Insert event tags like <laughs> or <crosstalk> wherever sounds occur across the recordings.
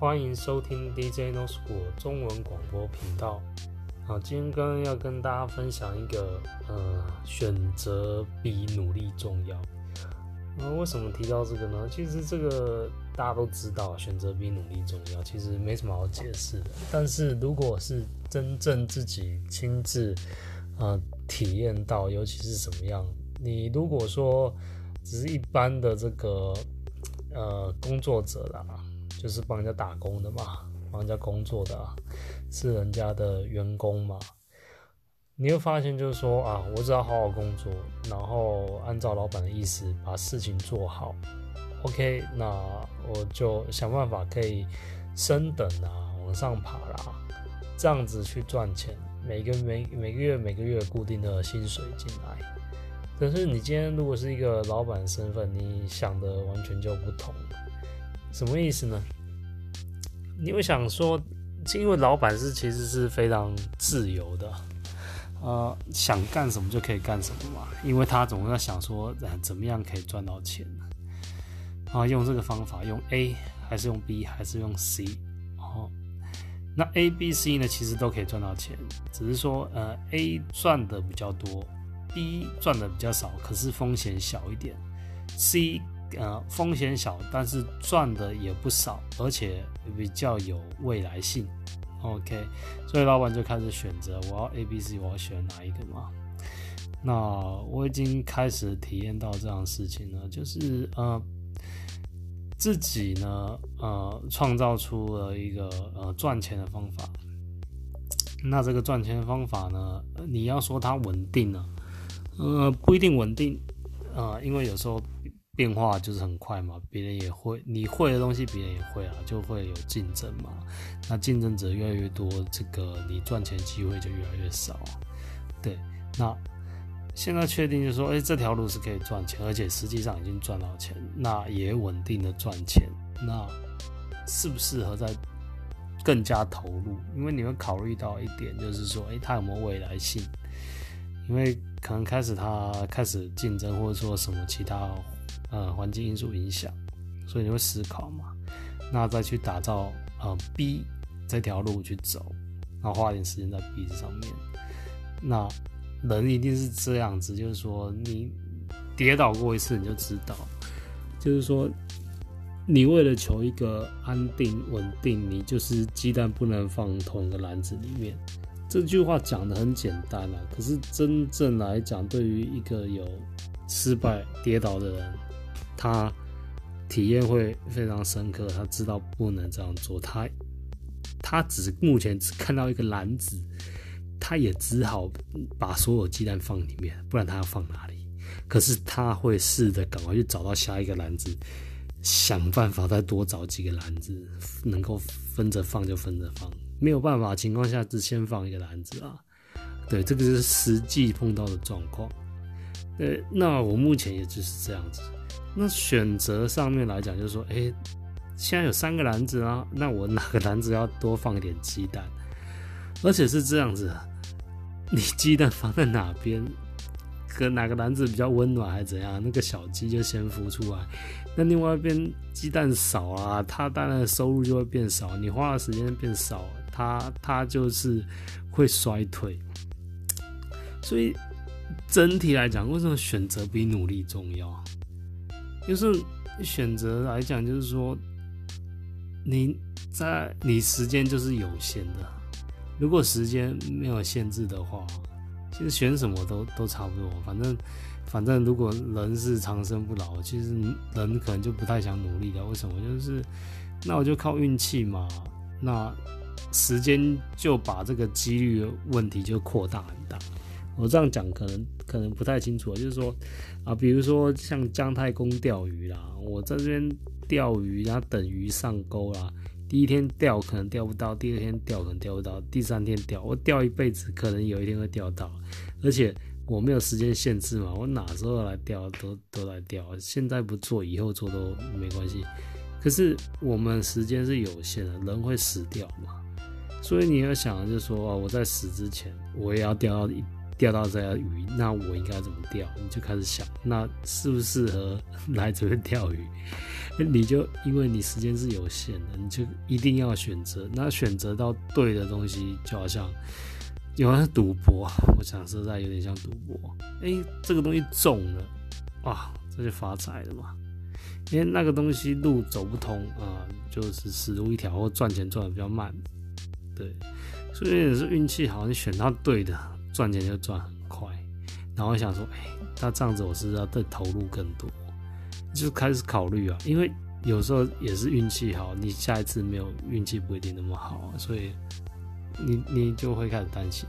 欢迎收听 DJ No School 中文广播频道。好，今天刚要跟大家分享一个，呃，选择比努力重要。那为什么提到这个呢？其实这个大家都知道，选择比努力重要，其实没什么好解释的。但是如果是真正自己亲自，呃，体验到，尤其是什么样，你如果说只是一般的这个，呃，工作者啦，就是帮人家打工的嘛，帮人家工作的啊，是人家的员工嘛。你会发现，就是说啊，我只要好好工作，然后按照老板的意思把事情做好，OK，那我就想办法可以升等啊，往上爬啦，这样子去赚钱，每个每每个月每个月固定的薪水进来。可是你今天如果是一个老板身份，你想的完全就不同。什么意思呢？你会想说，因为老板是其实是非常自由的。呃，想干什么就可以干什么嘛，因为他总是在想说，呃，怎么样可以赚到钱？啊，用这个方法，用 A 还是用 B 还是用 C？哦，那 A、B、C 呢，其实都可以赚到钱，只是说，呃，A 赚的比较多，B 赚的比较少，可是风险小一点，C，呃，风险小，但是赚的也不少，而且比较有未来性。OK，所以老板就开始选择，我要 A、B、C，我要选哪一个嘛？那我已经开始体验到这样的事情了，就是呃，自己呢呃创造出了一个呃赚钱的方法。那这个赚钱的方法呢，你要说它稳定呢，呃，不一定稳定啊，呃，因为有时候。变化就是很快嘛，别人也会，你会的东西别人也会啊，就会有竞争嘛。那竞争者越来越多，这个你赚钱机会就越来越少。对，那现在确定就是说，哎、这条路是可以赚钱，而且实际上已经赚到钱，那也稳定的赚钱，那适不适合再更加投入？因为你会考虑到一点，就是说，哎、欸，它有没有未来性？因为可能开始它开始竞争，或者说什么其他。呃，环境因素影响，所以你会思考嘛？那再去打造呃 B 这条路去走，然后花点时间在 B 上面。那人一定是这样子，就是说你跌倒过一次你就知道，就是说你为了求一个安定稳定，你就是鸡蛋不能放同一个篮子里面。这句话讲的很简单啊，可是真正来讲，对于一个有失败跌倒的人。他体验会非常深刻，他知道不能这样做，他他只目前只看到一个篮子，他也只好把所有鸡蛋放里面，不然他要放哪里？可是他会试着赶快去找到下一个篮子，想办法再多找几个篮子，能够分着放就分着放，没有办法情况下，只先放一个篮子啊。对，这个是实际碰到的状况。呃，那我目前也就是这样子。那选择上面来讲，就是说，哎、现在有三个篮子啊，那我哪个篮子要多放一点鸡蛋？而且是这样子，你鸡蛋放在哪边，跟哪个篮子比较温暖还是怎样？那个小鸡就先孵出来。那另外一边鸡蛋少啊，它当然收入就会变少，你花的时间变少，它它就是会衰退。所以整体来讲，为什么选择比努力重要？就是选择来讲，就是说，你在你时间就是有限的。如果时间没有限制的话，其实选什么都都差不多。反正反正，如果人是长生不老，其实人可能就不太想努力了。为什么？就是那我就靠运气嘛。那时间就把这个几率问题就扩大很大。我这样讲可能可能不太清楚，就是说啊，比如说像姜太公钓鱼啦，我在这边钓鱼，然后等鱼上钩啦。第一天钓可能钓不到，第二天钓可能钓不到，第三天钓，我钓一辈子可能有一天会钓到，而且我没有时间限制嘛，我哪时候来钓都都来钓，现在不做以后做都没关系。可是我们时间是有限的，人会死掉嘛，所以你要想就是说啊，我在死之前我也要钓到一。钓到这条鱼，那我应该怎么钓？你就开始想，那适不适合 <laughs> 来这边钓鱼？你就因为你时间是有限的，你就一定要选择。那选择到对的东西，就好像有人赌博，我想实在有点像赌博。哎、这个东西中了，哇，这就发财了嘛。因为那个东西路走不通啊、就是死路一条，或赚钱赚的比较慢。对，所以也是运气好，你选到对的，赚钱就赚很快。然后想说，哎、欸，那这样子我是不是要再投入更多？就开始考虑啊，因为有时候也是运气好，你下一次没有运气不一定那么好啊，所以你你就会开始担心。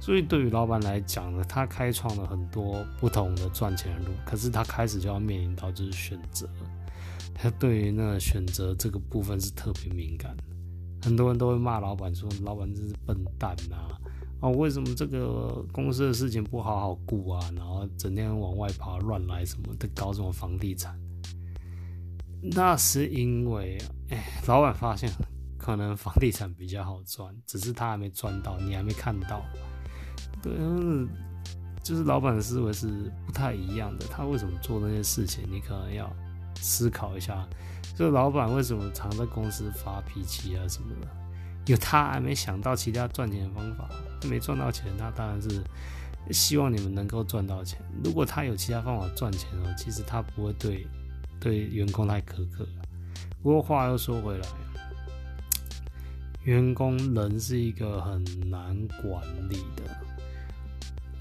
所以对于老板来讲呢，他开创了很多不同的赚钱的路，可是他开始就要面临到就是选择，他对于那选择这个部分是特别敏感的。很多人都会骂老板说：“老板真是笨蛋呐！啊，为什么这个公司的事情不好好顾啊？然后整天往外跑，乱来什么的，搞什么房地产？那是因为，哎，老板发现可能房地产比较好赚，只是他还没赚到，你还没看到。对，就是老板的思维是不太一样的。他为什么做那些事情？你可能要思考一下。这个老板为什么常在公司发脾气啊什么的？有他还没想到其他赚钱的方法，没赚到钱，他当然是希望你们能够赚到钱。如果他有其他方法赚钱哦，其实他不会对对员工太苛刻。不过话又说回来，员工人是一个很难管理的。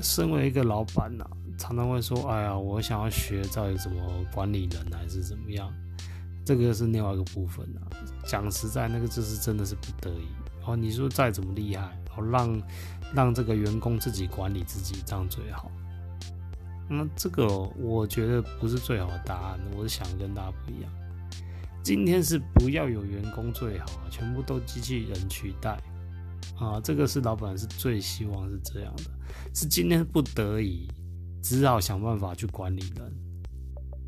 身为一个老板呐，常常会说：“哎呀，我想要学到底怎么管理人，还是怎么样？”这个是另外一个部分啊。讲实在，那个就是真的是不得已。哦，你说再怎么厉害，哦，让让这个员工自己管理自己，这样最好。那这个我觉得不是最好的答案。我是想跟大家不一样。今天是不要有员工最好，全部都机器人取代啊。这个是老板是最希望是这样的。是今天不得已，只好想办法去管理人。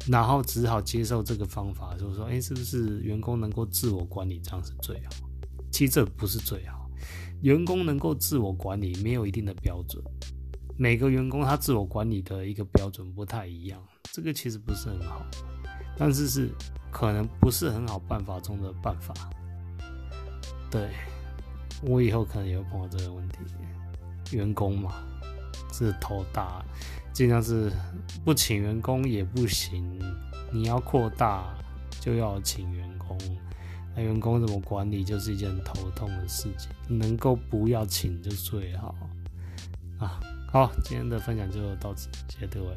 然后只好接受这个方法，就是说，哎，是不是员工能够自我管理，这样是最好？其实这不是最好，员工能够自我管理没有一定的标准，每个员工他自我管理的一个标准不太一样，这个其实不是很好，但是是可能不是很好办法中的办法。对，我以后可能也会碰到这个问题，员工嘛，是头大。尽量是不请员工也不行，你要扩大就要请员工，那员工怎么管理就是一件头痛的事情，能够不要请就最好啊。好，今天的分享就到此，谢谢各位。